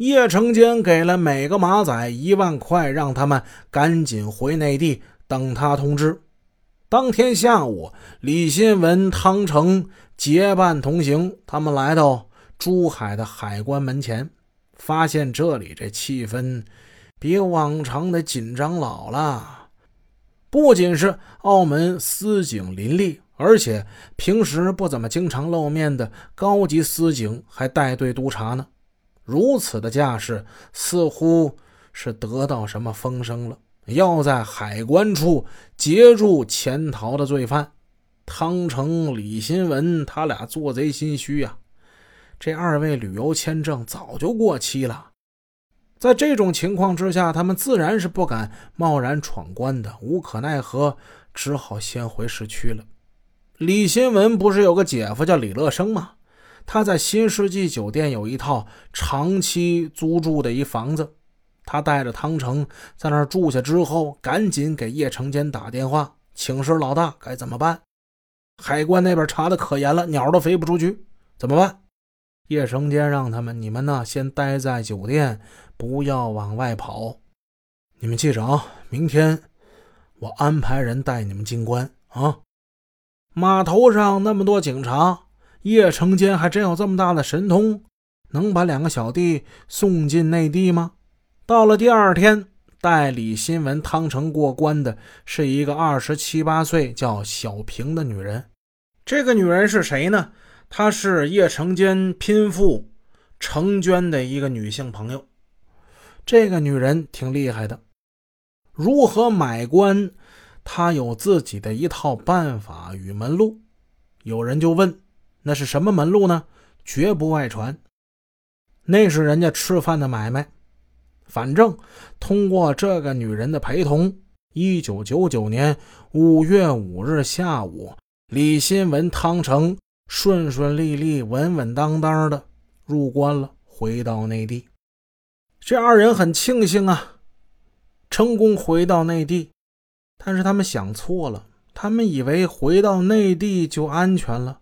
叶成坚给了每个马仔一万块，让他们赶紧回内地等他通知。当天下午，李新文、汤成结伴同行，他们来到珠海的海关门前，发现这里这气氛比往常的紧张老了。不仅是澳门司警林立，而且平时不怎么经常露面的高级司警还带队督查呢。如此的架势，似乎是得到什么风声了，要在海关处截住潜逃的罪犯。汤成、李新文他俩做贼心虚呀，这二位旅游签证早就过期了。在这种情况之下，他们自然是不敢贸然闯关的，无可奈何，只好先回市区了。李新文不是有个姐夫叫李乐生吗？他在新世纪酒店有一套长期租住的一房子，他带着汤成在那儿住下之后，赶紧给叶成坚打电话，请示老大该怎么办。海关那边查的可严了，鸟都飞不出去，怎么办？叶成坚让他们，你们呢先待在酒店，不要往外跑。你们记着啊，明天我安排人带你们进关啊。码头上那么多警察。叶成坚还真有这么大的神通，能把两个小弟送进内地吗？到了第二天，代理新闻、汤成过关的是一个二十七八岁叫小平的女人。这个女人是谁呢？她是叶成坚拼父程娟的一个女性朋友。这个女人挺厉害的，如何买官，她有自己的一套办法与门路。有人就问。那是什么门路呢？绝不外传。那是人家吃饭的买卖。反正通过这个女人的陪同，一九九九年五月五日下午，李新文、汤成顺顺利利、稳稳当当的入关了，回到内地。这二人很庆幸啊，成功回到内地。但是他们想错了，他们以为回到内地就安全了。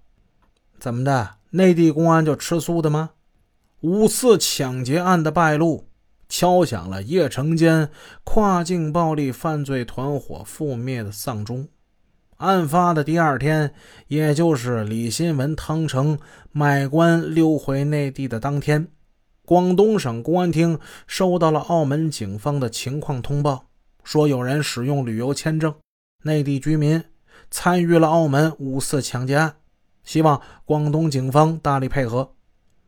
怎么的？内地公安就吃素的吗？五次抢劫案的败露，敲响了叶成坚跨境暴力犯罪团伙覆灭的丧钟。案发的第二天，也就是李新文、汤成买官溜回内地的当天，广东省公安厅收到了澳门警方的情况通报，说有人使用旅游签证，内地居民参与了澳门五次抢劫案。希望广东警方大力配合。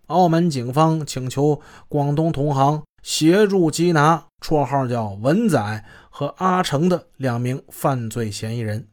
澳门警方请求广东同行协助缉拿绰号叫“文仔”和阿成的两名犯罪嫌疑人。